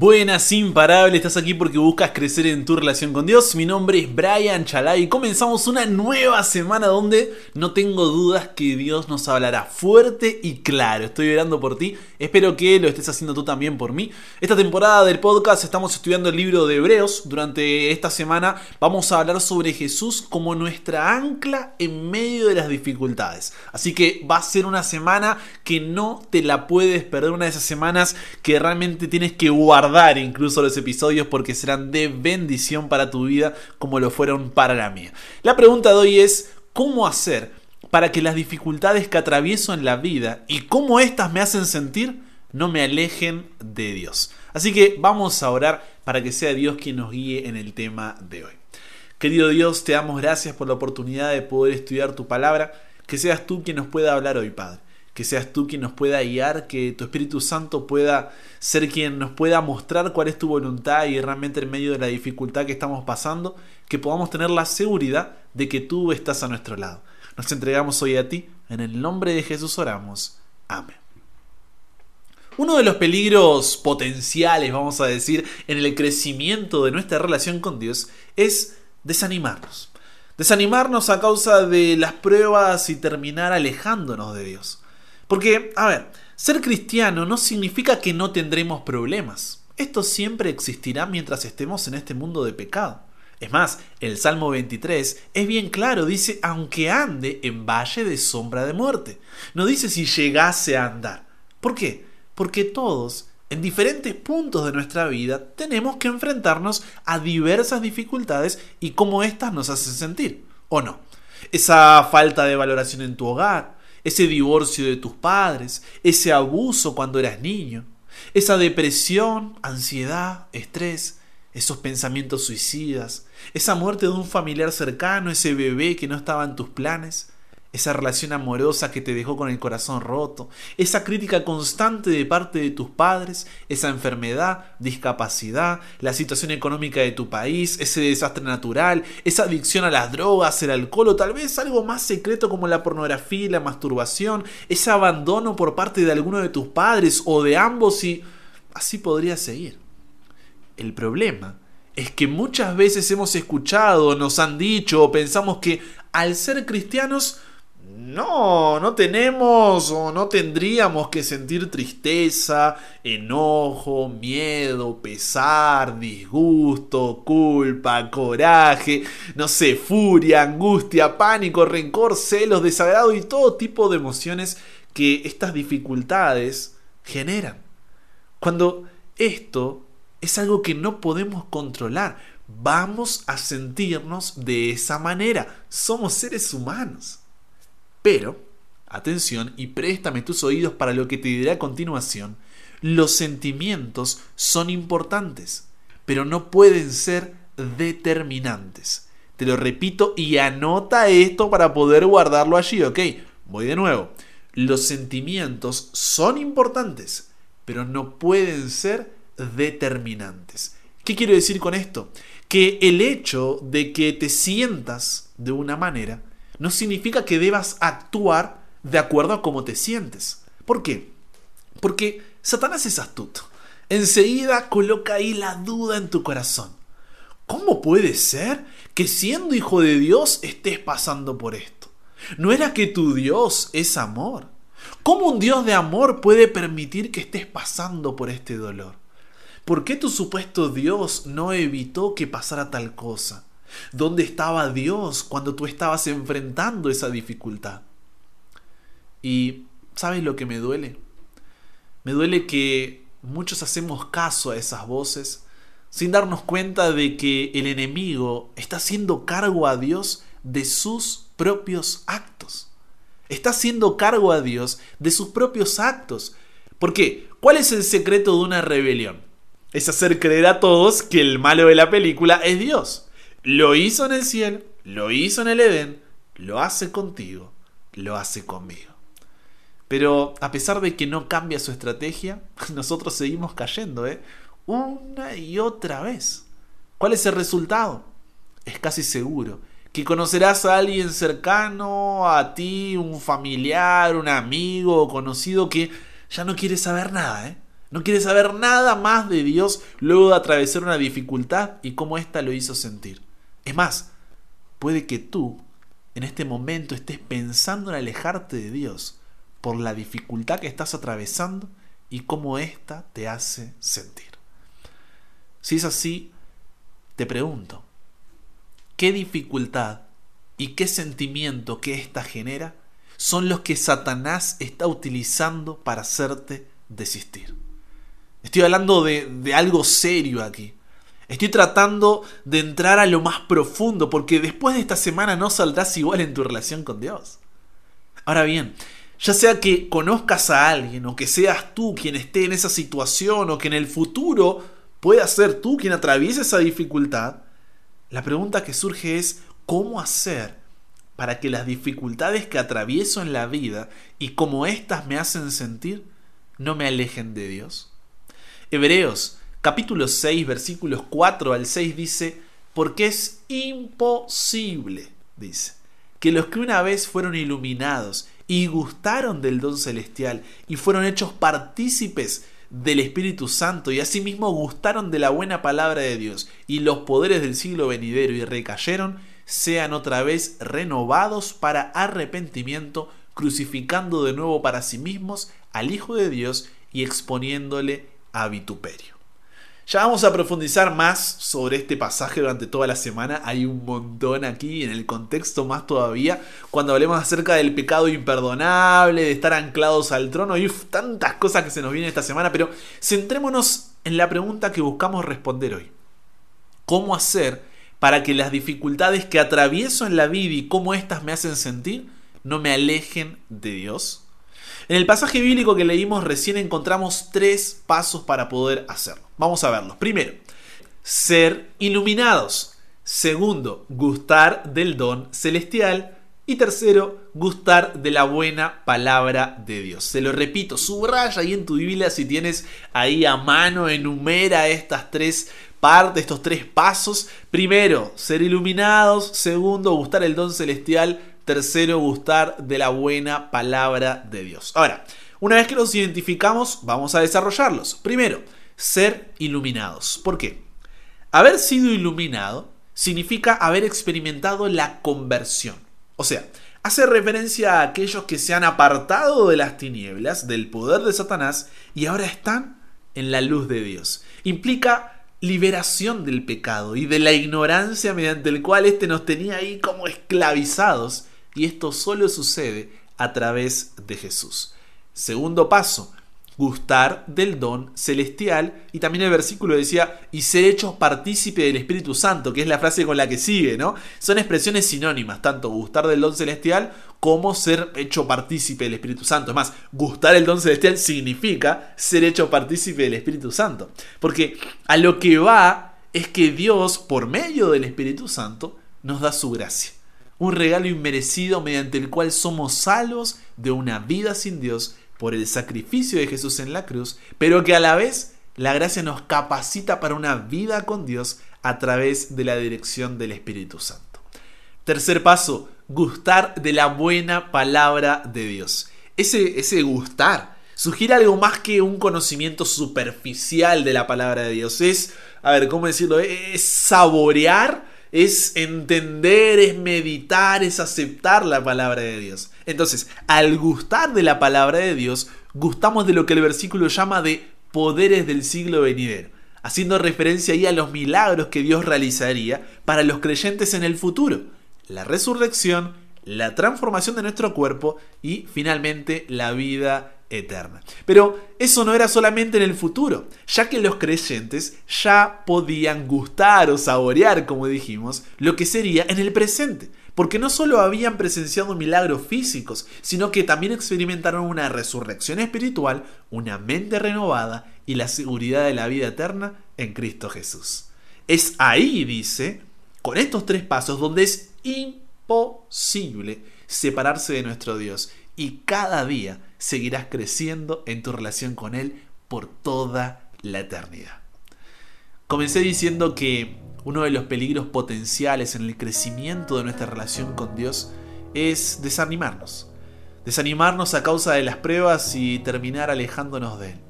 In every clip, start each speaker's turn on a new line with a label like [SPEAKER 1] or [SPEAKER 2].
[SPEAKER 1] Buenas, imparable, estás aquí porque buscas crecer en tu relación con Dios. Mi nombre es Brian Chalai y comenzamos una nueva semana donde no tengo dudas que Dios nos hablará fuerte y claro. Estoy orando por ti, espero que lo estés haciendo tú también por mí. Esta temporada del podcast estamos estudiando el libro de Hebreos. Durante esta semana vamos a hablar sobre Jesús como nuestra ancla en medio de las dificultades. Así que va a ser una semana que no te la puedes perder, una de esas semanas que realmente tienes que guardar guardar incluso los episodios porque serán de bendición para tu vida como lo fueron para la mía. La pregunta de hoy es, ¿cómo hacer para que las dificultades que atravieso en la vida y cómo éstas me hacen sentir no me alejen de Dios? Así que vamos a orar para que sea Dios quien nos guíe en el tema de hoy. Querido Dios, te damos gracias por la oportunidad de poder estudiar tu palabra, que seas tú quien nos pueda hablar hoy, Padre que seas tú quien nos pueda guiar, que tu Espíritu Santo pueda ser quien nos pueda mostrar cuál es tu voluntad y realmente en medio de la dificultad que estamos pasando, que podamos tener la seguridad de que tú estás a nuestro lado. Nos entregamos hoy a ti, en el nombre de Jesús oramos. Amén. Uno de los peligros potenciales, vamos a decir, en el crecimiento de nuestra relación con Dios es desanimarnos. Desanimarnos a causa de las pruebas y terminar alejándonos de Dios. Porque, a ver, ser cristiano no significa que no tendremos problemas. Esto siempre existirá mientras estemos en este mundo de pecado. Es más, el Salmo 23 es bien claro, dice, aunque ande en valle de sombra de muerte. No dice si llegase a andar. ¿Por qué? Porque todos, en diferentes puntos de nuestra vida, tenemos que enfrentarnos a diversas dificultades y cómo éstas nos hacen sentir, ¿o no? Esa falta de valoración en tu hogar, ese divorcio de tus padres, ese abuso cuando eras niño, esa depresión, ansiedad, estrés, esos pensamientos suicidas, esa muerte de un familiar cercano, ese bebé que no estaba en tus planes, esa relación amorosa que te dejó con el corazón roto, esa crítica constante de parte de tus padres, esa enfermedad, discapacidad, la situación económica de tu país, ese desastre natural, esa adicción a las drogas, el alcohol o tal vez algo más secreto como la pornografía y la masturbación, ese abandono por parte de alguno de tus padres o de ambos y así podría seguir. El problema es que muchas veces hemos escuchado, nos han dicho o pensamos que al ser cristianos no, no tenemos o no tendríamos que sentir tristeza, enojo, miedo, pesar, disgusto, culpa, coraje, no sé, furia, angustia, pánico, rencor, celos, desagrado y todo tipo de emociones que estas dificultades generan. Cuando esto es algo que no podemos controlar, vamos a sentirnos de esa manera. Somos seres humanos. Pero, atención y préstame tus oídos para lo que te diré a continuación, los sentimientos son importantes, pero no pueden ser determinantes. Te lo repito y anota esto para poder guardarlo allí, ¿ok? Voy de nuevo. Los sentimientos son importantes, pero no pueden ser determinantes. ¿Qué quiero decir con esto? Que el hecho de que te sientas de una manera no significa que debas actuar de acuerdo a cómo te sientes. ¿Por qué? Porque Satanás es astuto. Enseguida coloca ahí la duda en tu corazón. ¿Cómo puede ser que siendo hijo de Dios estés pasando por esto? ¿No era que tu Dios es amor? ¿Cómo un Dios de amor puede permitir que estés pasando por este dolor? ¿Por qué tu supuesto Dios no evitó que pasara tal cosa? ¿Dónde estaba Dios cuando tú estabas enfrentando esa dificultad? Y ¿sabes lo que me duele? Me duele que muchos hacemos caso a esas voces sin darnos cuenta de que el enemigo está haciendo cargo a Dios de sus propios actos. Está haciendo cargo a Dios de sus propios actos. ¿Por qué? ¿Cuál es el secreto de una rebelión? Es hacer creer a todos que el malo de la película es Dios. Lo hizo en el cielo, lo hizo en el Edén, lo hace contigo, lo hace conmigo. Pero a pesar de que no cambia su estrategia, nosotros seguimos cayendo, ¿eh? Una y otra vez. ¿Cuál es el resultado? Es casi seguro que conocerás a alguien cercano a ti, un familiar, un amigo o conocido que ya no quiere saber nada, ¿eh? No quiere saber nada más de Dios luego de atravesar una dificultad y cómo ésta lo hizo sentir. Es más, puede que tú en este momento estés pensando en alejarte de Dios por la dificultad que estás atravesando y cómo ésta te hace sentir. Si es así, te pregunto, ¿qué dificultad y qué sentimiento que ésta genera son los que Satanás está utilizando para hacerte desistir? Estoy hablando de, de algo serio aquí. Estoy tratando de entrar a lo más profundo porque después de esta semana no saldrás igual en tu relación con Dios. Ahora bien, ya sea que conozcas a alguien o que seas tú quien esté en esa situación o que en el futuro pueda ser tú quien atraviese esa dificultad, la pregunta que surge es ¿cómo hacer para que las dificultades que atravieso en la vida y como éstas me hacen sentir no me alejen de Dios? Hebreos capítulo 6 versículos 4 al 6 dice, porque es imposible, dice, que los que una vez fueron iluminados y gustaron del don celestial y fueron hechos partícipes del Espíritu Santo y asimismo gustaron de la buena palabra de Dios y los poderes del siglo venidero y recayeron, sean otra vez renovados para arrepentimiento, crucificando de nuevo para sí mismos al Hijo de Dios y exponiéndole a vituperio. Ya vamos a profundizar más sobre este pasaje durante toda la semana. Hay un montón aquí en el contexto más todavía. Cuando hablemos acerca del pecado imperdonable, de estar anclados al trono. Y tantas cosas que se nos vienen esta semana. Pero centrémonos en la pregunta que buscamos responder hoy. ¿Cómo hacer para que las dificultades que atravieso en la vida y cómo éstas me hacen sentir no me alejen de Dios? En el pasaje bíblico que leímos recién encontramos tres pasos para poder hacerlo. Vamos a verlos. Primero, ser iluminados. Segundo, gustar del don celestial. Y tercero, gustar de la buena palabra de Dios. Se lo repito, subraya ahí en tu Biblia si tienes ahí a mano, enumera estas tres partes, estos tres pasos. Primero, ser iluminados. Segundo, gustar el don celestial. Tercero, gustar de la buena palabra de Dios. Ahora, una vez que los identificamos, vamos a desarrollarlos. Primero, ser iluminados. ¿Por qué? Haber sido iluminado significa haber experimentado la conversión. O sea, hace referencia a aquellos que se han apartado de las tinieblas, del poder de Satanás, y ahora están en la luz de Dios. Implica liberación del pecado y de la ignorancia mediante el cual éste nos tenía ahí como esclavizados y esto solo sucede a través de Jesús. Segundo paso, gustar del don celestial. Y también el versículo decía, y ser hechos partícipe del Espíritu Santo, que es la frase con la que sigue, ¿no? Son expresiones sinónimas, tanto gustar del don celestial como ser hecho partícipe del Espíritu Santo. Es más, gustar el don celestial significa ser hecho partícipe del Espíritu Santo. Porque a lo que va es que Dios, por medio del Espíritu Santo, nos da su gracia un regalo inmerecido mediante el cual somos salvos de una vida sin Dios por el sacrificio de Jesús en la cruz, pero que a la vez la gracia nos capacita para una vida con Dios a través de la dirección del Espíritu Santo. Tercer paso, gustar de la buena palabra de Dios. Ese, ese gustar sugiere algo más que un conocimiento superficial de la palabra de Dios. Es, a ver, ¿cómo decirlo? Es saborear es entender, es meditar, es aceptar la palabra de Dios. Entonces, al gustar de la palabra de Dios, gustamos de lo que el versículo llama de poderes del siglo venidero, haciendo referencia ahí a los milagros que Dios realizaría para los creyentes en el futuro, la resurrección, la transformación de nuestro cuerpo y finalmente la vida eterna. Pero eso no era solamente en el futuro, ya que los creyentes ya podían gustar o saborear, como dijimos, lo que sería en el presente, porque no solo habían presenciado milagros físicos, sino que también experimentaron una resurrección espiritual, una mente renovada y la seguridad de la vida eterna en Cristo Jesús. Es ahí, dice, con estos tres pasos, donde es imposible separarse de nuestro Dios y cada día seguirás creciendo en tu relación con Él por toda la eternidad. Comencé diciendo que uno de los peligros potenciales en el crecimiento de nuestra relación con Dios es desanimarnos. Desanimarnos a causa de las pruebas y terminar alejándonos de Él.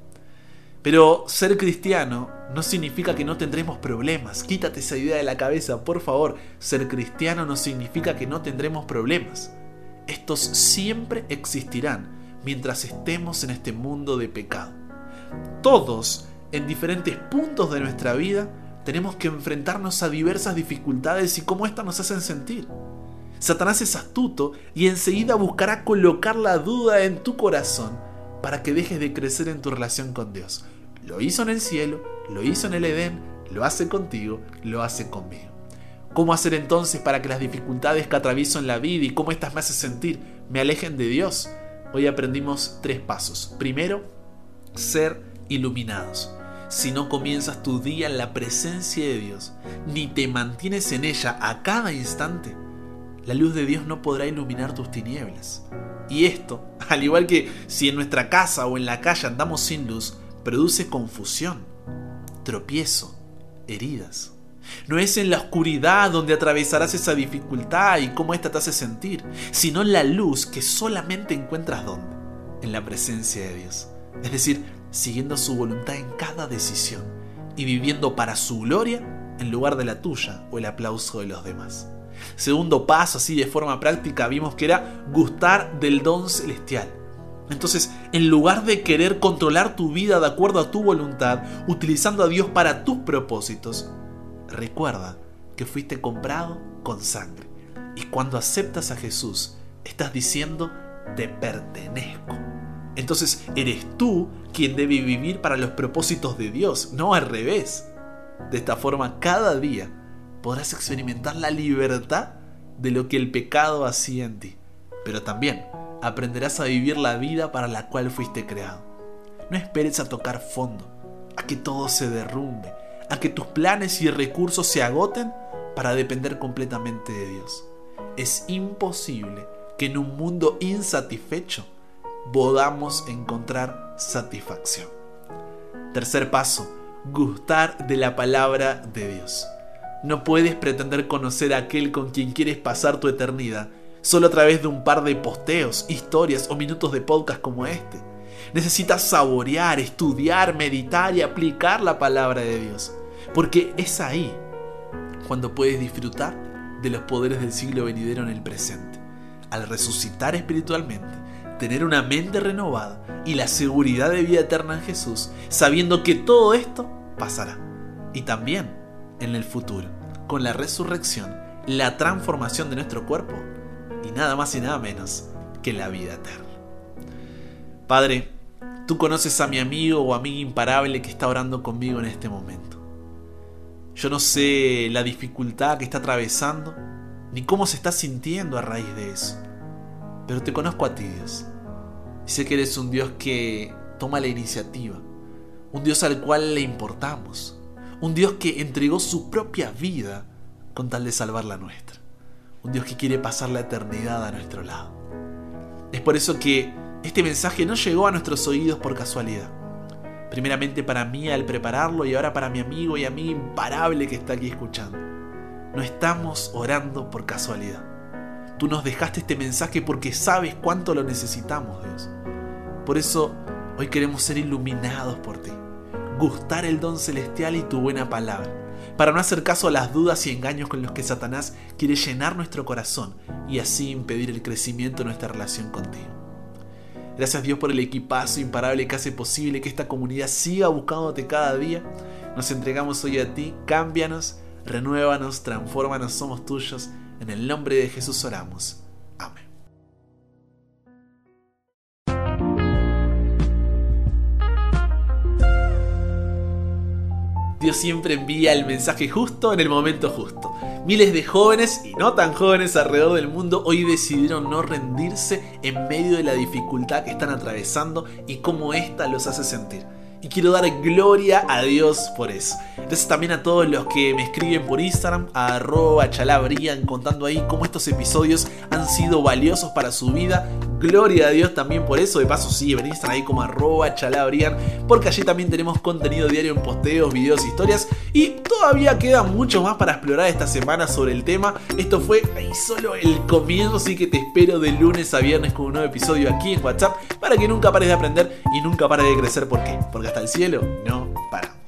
[SPEAKER 1] Pero ser cristiano no significa que no tendremos problemas. Quítate esa idea de la cabeza, por favor. Ser cristiano no significa que no tendremos problemas. Estos siempre existirán mientras estemos en este mundo de pecado. Todos, en diferentes puntos de nuestra vida, tenemos que enfrentarnos a diversas dificultades y cómo éstas nos hacen sentir. Satanás es astuto y enseguida buscará colocar la duda en tu corazón para que dejes de crecer en tu relación con Dios. Lo hizo en el cielo, lo hizo en el Edén, lo hace contigo, lo hace conmigo. ¿Cómo hacer entonces para que las dificultades que atravieso en la vida y cómo éstas me hacen sentir me alejen de Dios? Hoy aprendimos tres pasos. Primero, ser iluminados. Si no comienzas tu día en la presencia de Dios, ni te mantienes en ella a cada instante, la luz de Dios no podrá iluminar tus tinieblas. Y esto, al igual que si en nuestra casa o en la calle andamos sin luz, produce confusión, tropiezo, heridas. No es en la oscuridad donde atravesarás esa dificultad y cómo ésta te hace sentir, sino en la luz que solamente encuentras donde, en la presencia de Dios. Es decir, siguiendo su voluntad en cada decisión y viviendo para su gloria en lugar de la tuya o el aplauso de los demás. Segundo paso, así de forma práctica, vimos que era gustar del don celestial. Entonces, en lugar de querer controlar tu vida de acuerdo a tu voluntad, utilizando a Dios para tus propósitos, recuerda que fuiste comprado con sangre. Y cuando aceptas a Jesús, estás diciendo, te pertenezco. Entonces eres tú quien debe vivir para los propósitos de Dios, no al revés. De esta forma, cada día podrás experimentar la libertad de lo que el pecado hacía en ti, pero también aprenderás a vivir la vida para la cual fuiste creado. No esperes a tocar fondo, a que todo se derrumbe, a que tus planes y recursos se agoten para depender completamente de Dios. Es imposible que en un mundo insatisfecho podamos encontrar satisfacción. Tercer paso, gustar de la palabra de Dios. No puedes pretender conocer a aquel con quien quieres pasar tu eternidad solo a través de un par de posteos, historias o minutos de podcast como este. Necesitas saborear, estudiar, meditar y aplicar la palabra de Dios. Porque es ahí cuando puedes disfrutar de los poderes del siglo venidero en el presente. Al resucitar espiritualmente, tener una mente renovada y la seguridad de vida eterna en Jesús, sabiendo que todo esto pasará. Y también en el futuro, con la resurrección, la transformación de nuestro cuerpo y nada más y nada menos que la vida eterna. Padre, tú conoces a mi amigo o amiga imparable que está orando conmigo en este momento. Yo no sé la dificultad que está atravesando, ni cómo se está sintiendo a raíz de eso. Pero te conozco a ti, Dios. Y sé que eres un Dios que toma la iniciativa. Un Dios al cual le importamos. Un Dios que entregó su propia vida con tal de salvar la nuestra. Un Dios que quiere pasar la eternidad a nuestro lado. Es por eso que este mensaje no llegó a nuestros oídos por casualidad. Primeramente para mí al prepararlo y ahora para mi amigo y amiga imparable que está aquí escuchando. No estamos orando por casualidad. Tú nos dejaste este mensaje porque sabes cuánto lo necesitamos, Dios. Por eso hoy queremos ser iluminados por ti, gustar el don celestial y tu buena palabra, para no hacer caso a las dudas y engaños con los que Satanás quiere llenar nuestro corazón y así impedir el crecimiento de nuestra relación contigo. Gracias Dios por el equipazo imparable que hace posible que esta comunidad siga buscándote cada día. Nos entregamos hoy a ti, cámbianos, renuévanos, transfórmanos, somos tuyos. En el nombre de Jesús oramos. Siempre envía el mensaje justo en el momento justo. Miles de jóvenes y no tan jóvenes alrededor del mundo hoy decidieron no rendirse en medio de la dificultad que están atravesando y cómo ésta los hace sentir. Y quiero dar gloria a Dios por eso. Gracias también a todos los que me escriben por Instagram, a arroba chalabrian, contando ahí cómo estos episodios han sido valiosos para su vida Gloria a Dios también por eso. De paso, sí, venís ahí como arroba chalabrian, porque allí también tenemos contenido diario en posteos, videos, historias. Y todavía queda mucho más para explorar esta semana sobre el tema. Esto fue ahí solo el comienzo, así que te espero de lunes a viernes con un nuevo episodio aquí en WhatsApp para que nunca pares de aprender y nunca pares de crecer. ¿Por qué? Porque hasta el cielo no para.